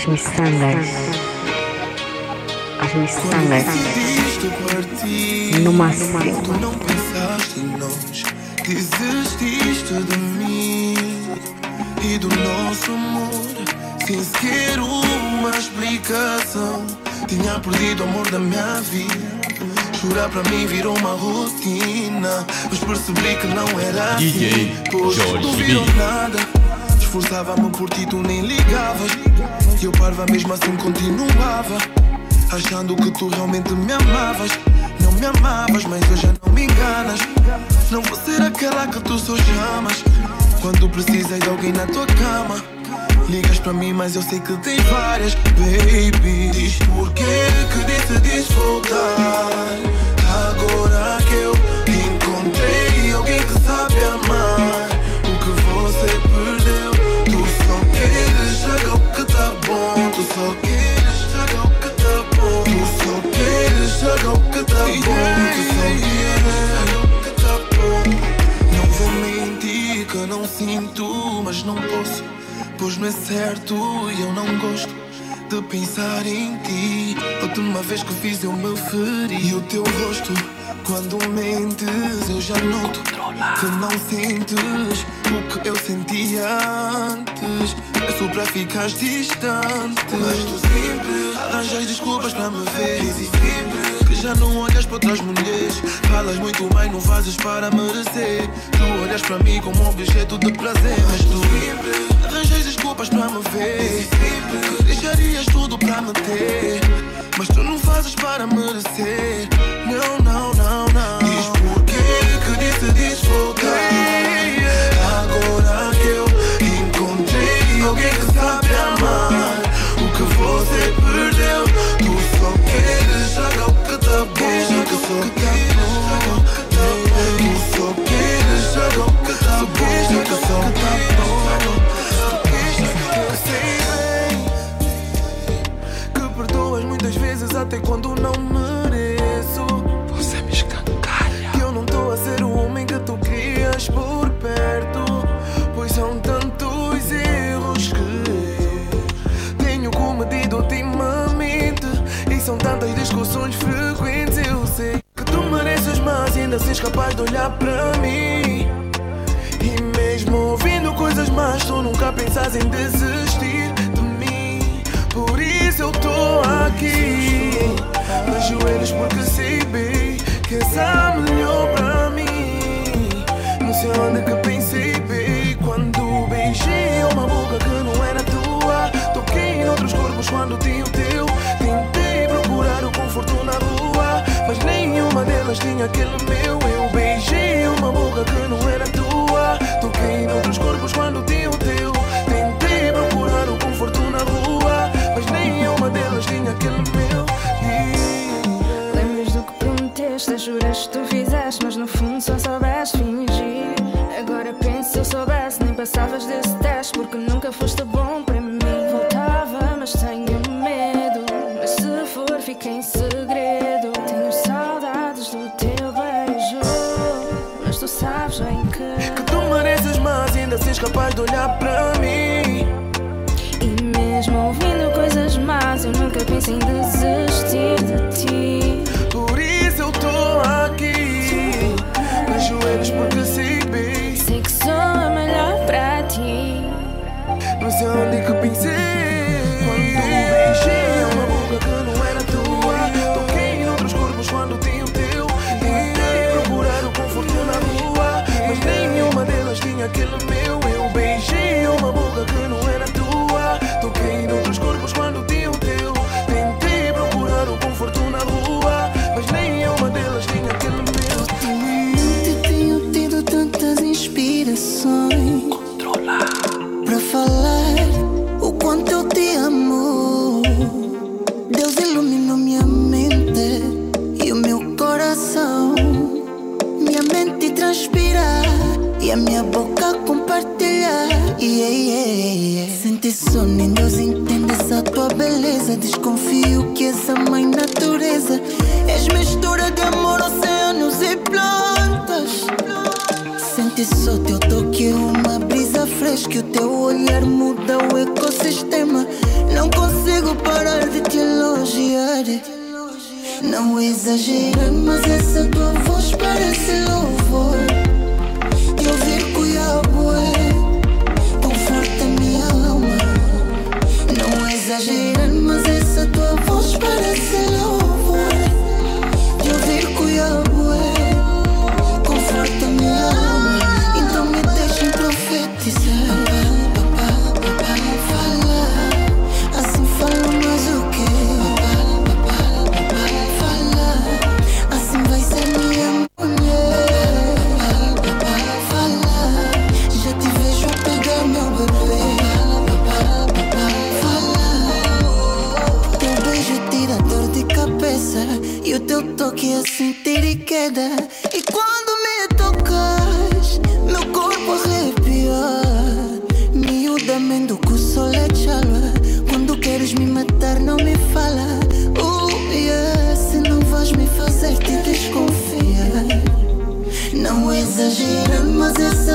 As miçangas. As miçangas. No máximo. Tu não pensaste em nós, desististe de mim e do nosso amor, sem sequer uma explicação. Tinha perdido o amor da minha vida. Chorar para mim virou uma rotina, mas percebi que não era DJ assim. Pois Jorge não viram B. nada. Esforçava-me por ti, tu nem ligavas. E eu parva mesmo assim continuava. Achando que tu realmente me amavas. Não me amavas, mas hoje já não me enganas. Não vou ser aquela que tu só chamas. Quando precisas de alguém na tua cama. Ligas para mim, mas eu sei que tens várias. Baby, diz porquê que decidiste voltar. Agora que eu encontrei alguém que sabe amar. Só queres chegar o que bom. Só queres chegar o que bom. Só queres chegar o que bom. Não vou mentir que não sinto, mas não posso. Pois não é certo e eu não gosto de pensar em ti. Última vez que fiz eu me feri. E o teu rosto, quando mentes, eu já noto que não sentes o que eu sentia antes. É só para ficar distante. Mas tu sempre arranjas desculpas para me ver. Dizes sempre que já não olhas para outras mulheres. Falas muito bem, não fazes para merecer. Tu olhas para mim como objeto de prazer. Mas tu sempre arranjas desculpas para me ver. Que deixarias tudo para me ter. Mas tu não fazes para merecer. Não, não, não, não. Decidiste voltar. Agora que eu encontrei alguém que sabe amar. O que você perdeu, tu só queres chegar o que tá bom. Tu só queres Tu só queres chegar o que tá bom. Tu só queres Sei bem que muitas vezes até quando não mereço. Pensas em desistir de mim. Por isso eu tô aqui, de joelhos, porque sei bem que és a melhor pra mim. Não sei onde que pensei bem quando beijei uma boca que não era tua. Toquei em outros corpos quando tinha o teu. Tentei procurar o conforto na rua, mas nenhuma delas tinha aquele meu. Juras que tu fizeste, mas no fundo só soubeste fingir. Agora penso se eu soubesse, nem passavas desse teste, porque nunca foste bom para mim. Voltava, mas tenho medo. Mas se for, fica em segredo. Tenho saudades do teu beijo, mas tu sabes bem que. Que tu mereces mais ainda seres capaz de olhar para mim. E mesmo ouvindo coisas más, eu nunca pensei em desistir desconfio que és a mãe natureza. És mistura de amor, oceanos e plantas. Sente só teu toque, uma brisa fresca. O teu olhar muda o ecossistema. Não consigo parar de te elogiar. Não exagera, mas essa tua voz parece louvor. Te ouvir forte é, conforta minha alma. Não exagerar, tua voz queda. E quando me tocas, meu corpo arrepia. Miudamente que o sol é. Quando queres me matar, não me fala. Oh, yeah, se não vais me fazer te desconfiar. Não exagera, mas essa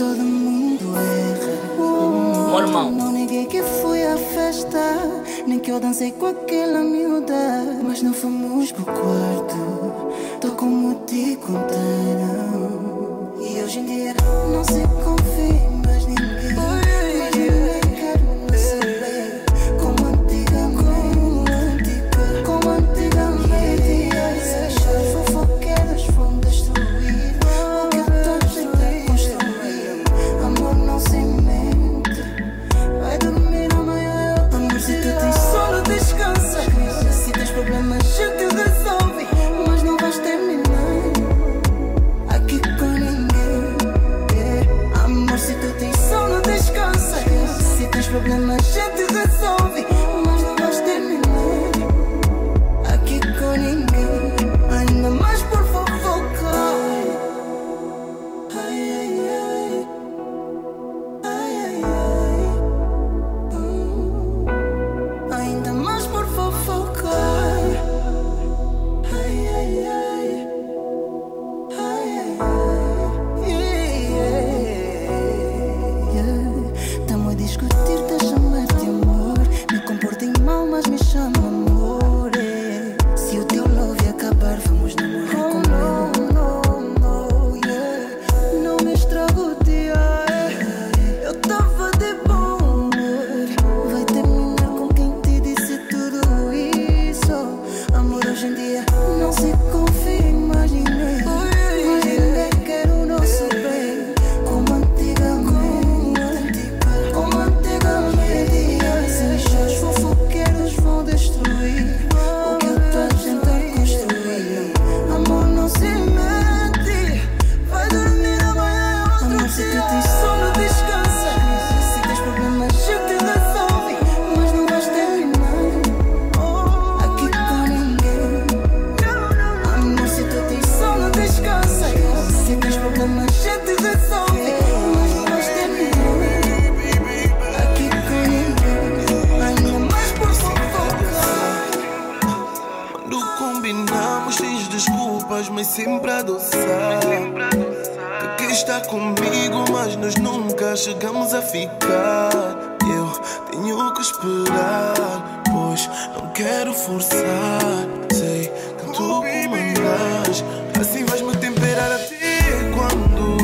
todo mundo erra. Meu irmão. Não neguei que fui à festa, nem que eu dancei com aquela miúda. Mas não fomos pro quarto, tô como te contaram. E hoje em dia não sei como. está comigo, mas nós nunca chegamos a ficar. Eu tenho que esperar, pois não quero forçar. Sei que tu comandas, assim vais me temperar até quando?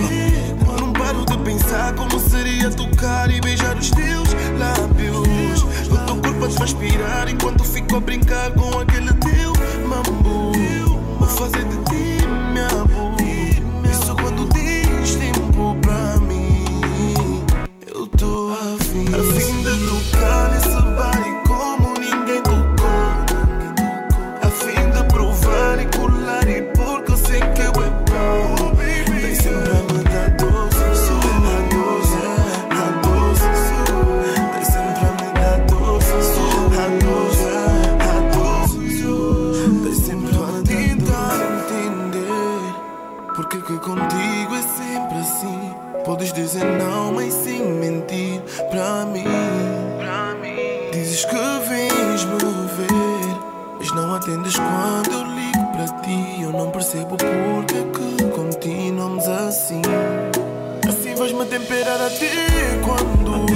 Quando não paro de pensar como seria tocar e beijar os teus lábios. O teu corpo a transpirar enquanto fico a brincar com a mesmo a temperar a ti quando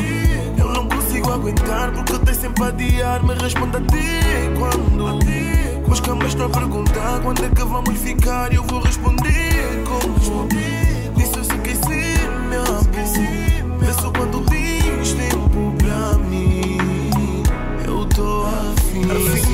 eu não consigo aguentar porque eu tenho sempre a adiar. Me responde a ti quando mas que os camas estão a perguntar quando é que vamos ficar. e Eu vou responder como respondi. Disse eu esqueci, me amo. É quando tens tempo pra mim. Eu tô afim.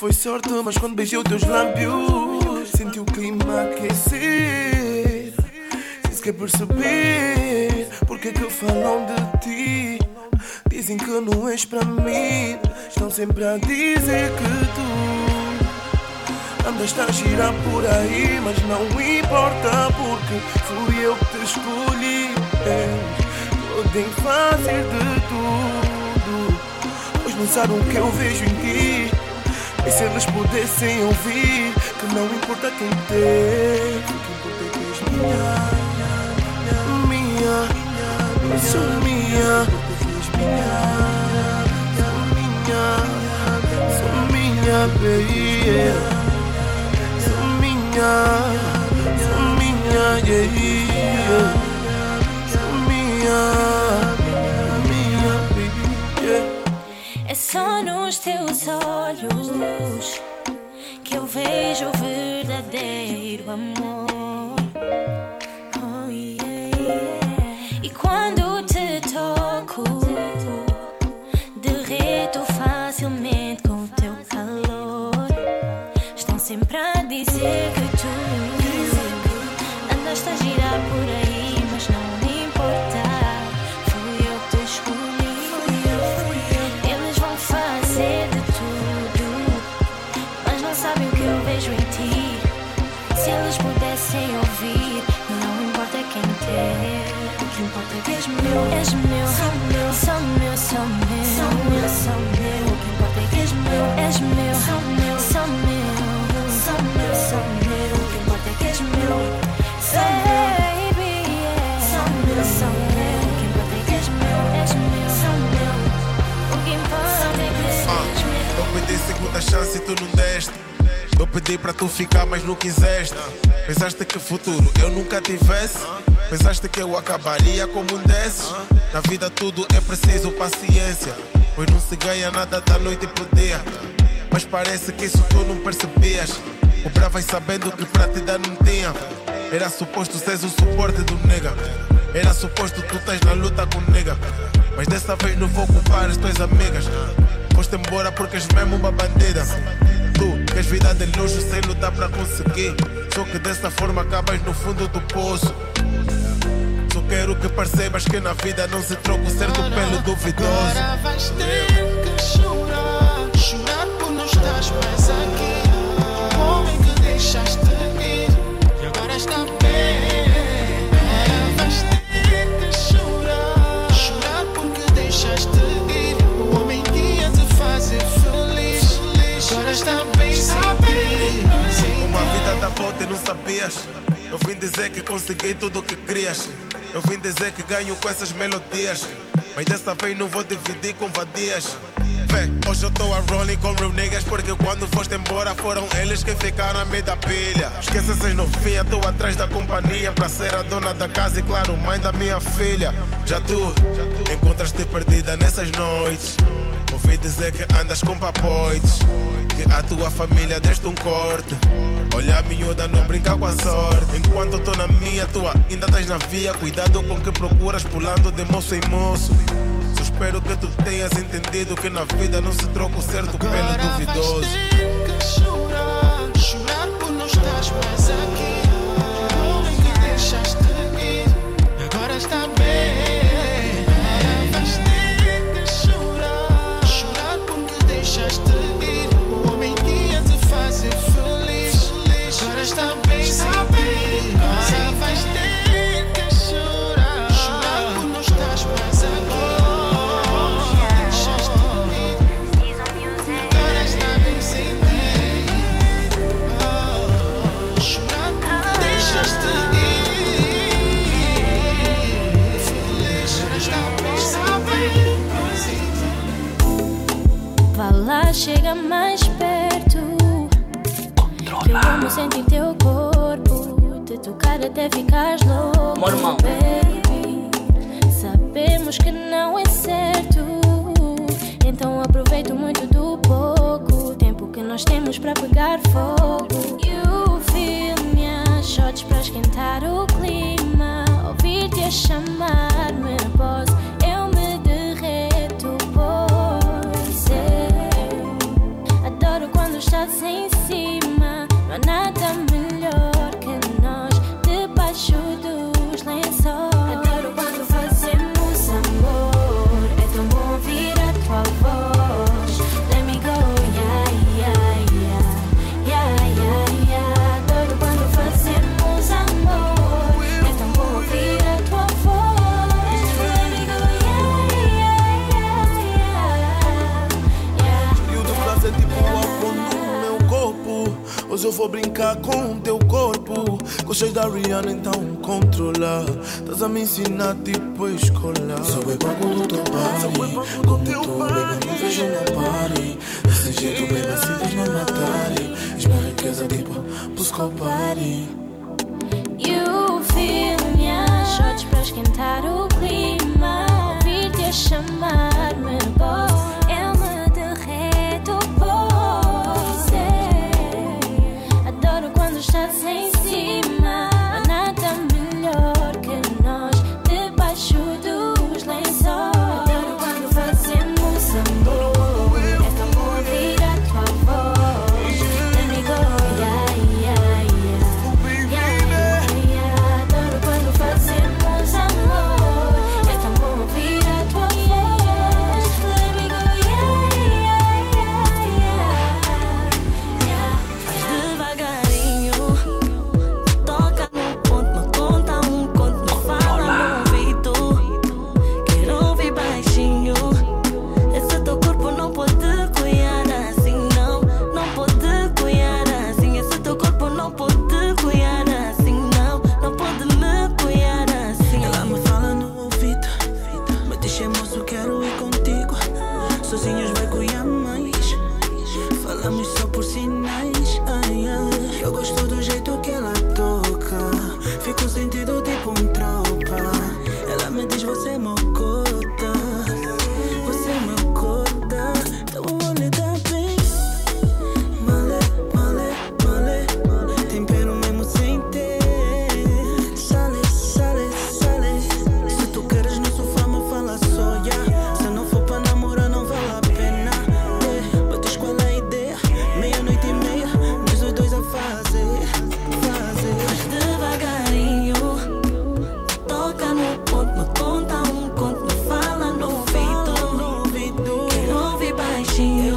Foi sorte, mas quando beijei os teus lábios, senti o clima aquecer. Se isso quer perceber, porque que falam de ti? Dizem que não és para mim, estão sempre a dizer que tu andas a girar por aí, mas não importa porque fui eu que te escolhi. Podem fazer de tudo, pois não sabem o que eu vejo em ti. E se eles pudessem ouvir, que não importa quem o que importa é que és minha, minha, minha, sou minha minha, baby. Sou minha, sou minha, yeah. Sou minha, minha, só nos teus olhos que eu vejo o verdadeiro amor. Oh, yeah, yeah. E quando te toco, derreto facilmente com o teu calor. Estão sempre a dizer que tu andaste a girar por aí, meu, és meu, só meu, só meu, só meu, só meu, só meu. O que importa é que és meu, és meu, só meu, só meu, só meu, só meu. O que importa é que és meu, baby, yeah. só meu, meu. O que importa é que és meu, és meu, só meu. O que importa é que és meu. Eu pedi segunda chance e tu não deste. Eu pedi para tu ficar, mas não quiseste. Pensaste que futuro eu nunca tivesse. Pensaste que eu acabaria como um desses. Na vida tudo é preciso paciência. Pois não se ganha nada da noite pro dia. Mas parece que isso tu não percebias. Cobravas sabendo que pra te dar não tinha. Era suposto seres o suporte do nega. Era suposto tu estás na luta com nega. Mas dessa vez não vou culpar as tuas amigas. Foste embora porque és mesmo uma bandida. Tu queres vida de luxo sem lutar para conseguir. Só que dessa forma acabas no fundo do poço. Só quero que percebas que na vida não se troca o certo pelo duvidoso. Agora vais ter que chorar, chorar por não estás mais aqui. Homem que deixaste sem Uma ti. vida da volta e não sabias. Eu vim dizer que consegui tudo o que querias. Eu vim dizer que ganho com essas melodias. Mas dessa vez não vou dividir com vadias. Vê, hoje eu tô a rolling com real niggas Porque quando foste embora foram eles que ficaram a meio da pilha Esquece essas novinhas, tô atrás da companhia Pra ser a dona da casa e claro, mãe da minha filha Já tu encontras-te perdida nessas noites Ouvi dizer que andas com papoites Que a tua família deste um corte Olha a miúda, não brinca com a sorte. Enquanto tô na minha, tu ainda estás na via. Cuidado com o que procuras pulando de moço em moço. Só espero que tu tenhas entendido Que na vida não se troca o certo pelo Agora vais duvidoso. ter que chorar, chorar por não estás mais aqui. Rihanna então controla. Estás a me ensinar tipo a escola Só bebo pago do teu party Com teu bebê não vejo no party Desse jeito bebo assim estás-me a matar de minha riqueza tipo Busco party you.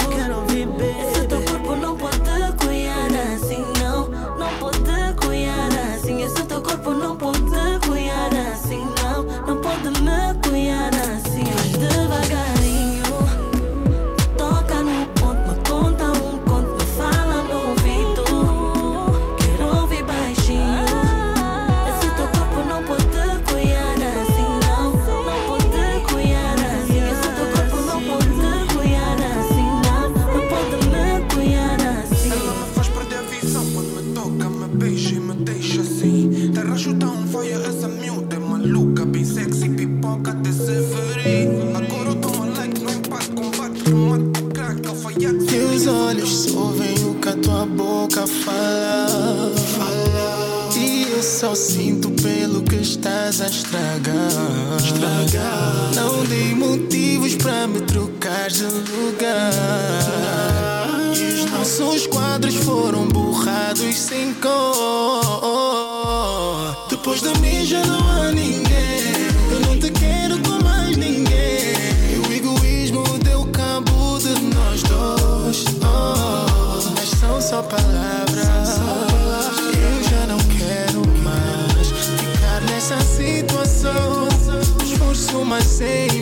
só palavras. Eu já não quero mais ficar nessa situação. Esforço, mas sem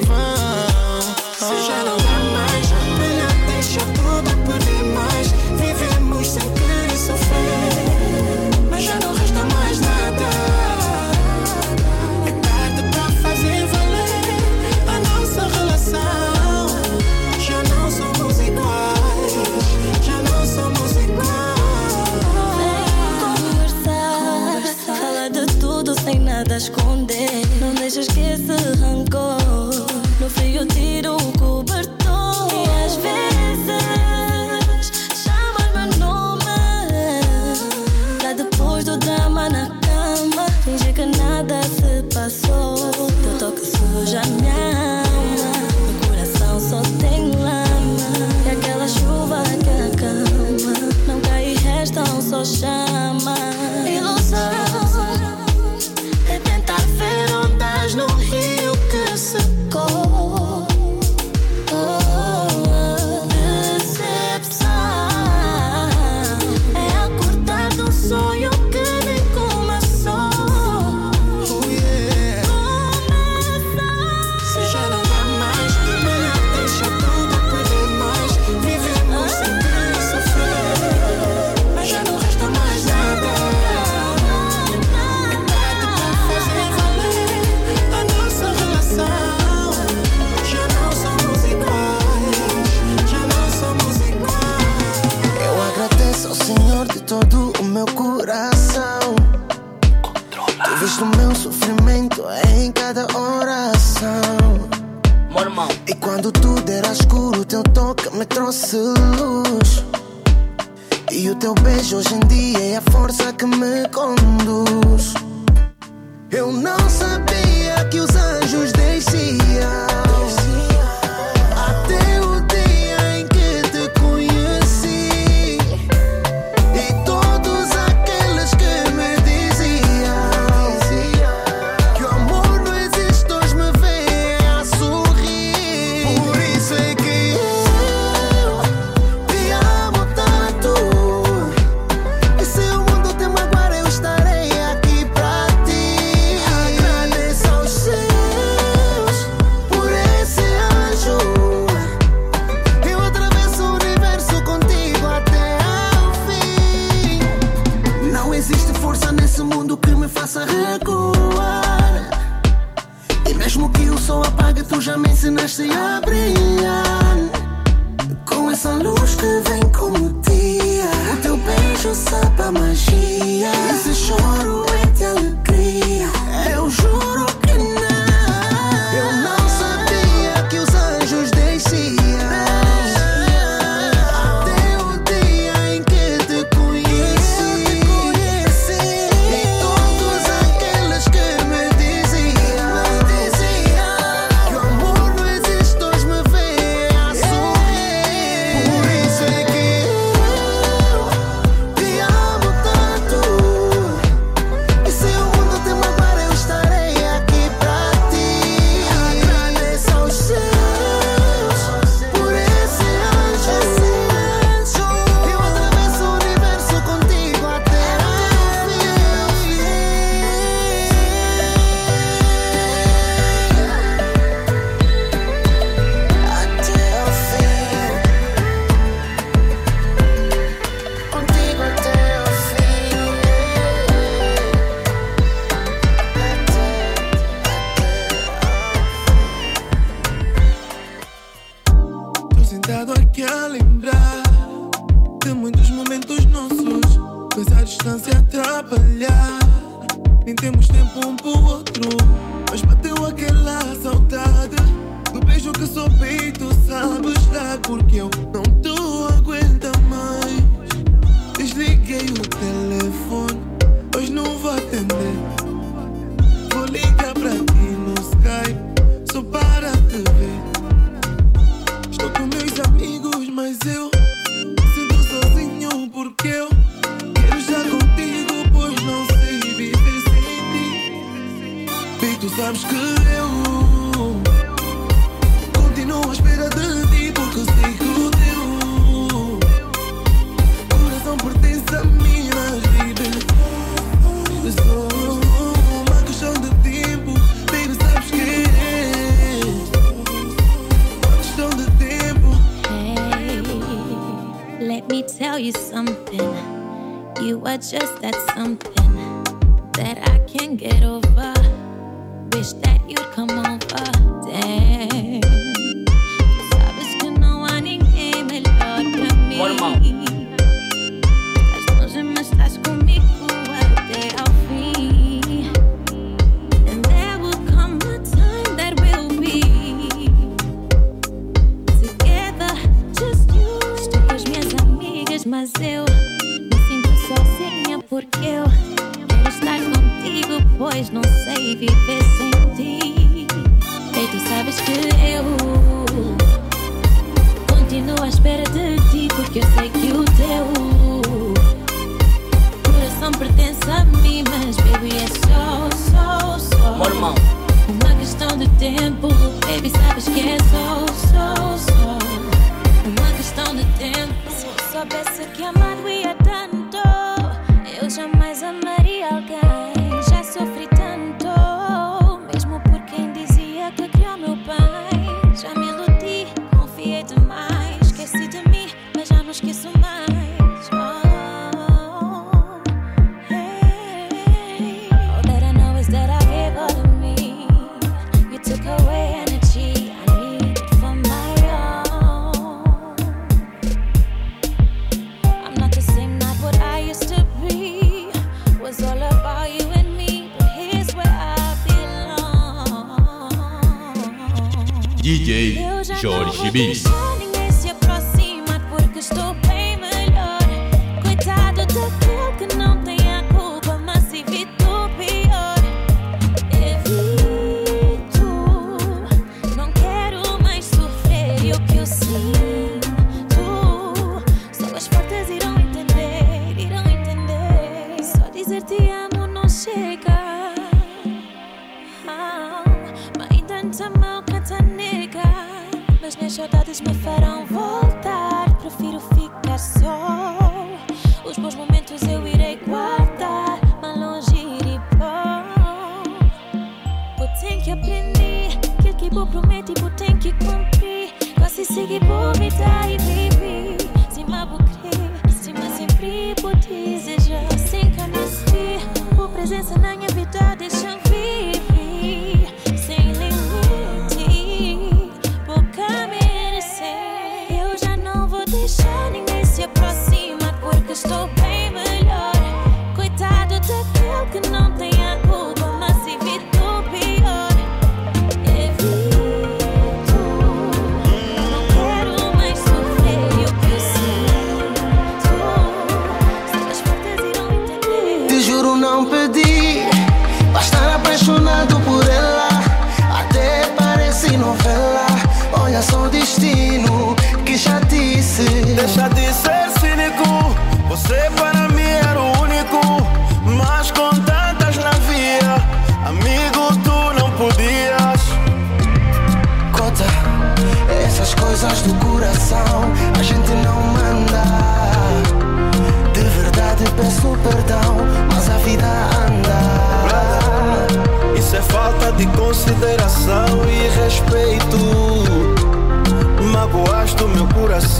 but just that something that I can't get over. Wish that you'd come over. Damn. mas não sei viver sem ti. E tu sabes que eu continuo à espera de ti, porque eu sei que o teu coração pertence a mim, mas baby é só, só, só. Mormão. Uma questão de tempo, baby, sabes que é só, só, só. Uma questão de tempo. Se eu soubesse que amado ia dar sisi gibi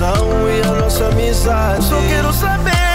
relação e a nossa amizade. Só quero saber.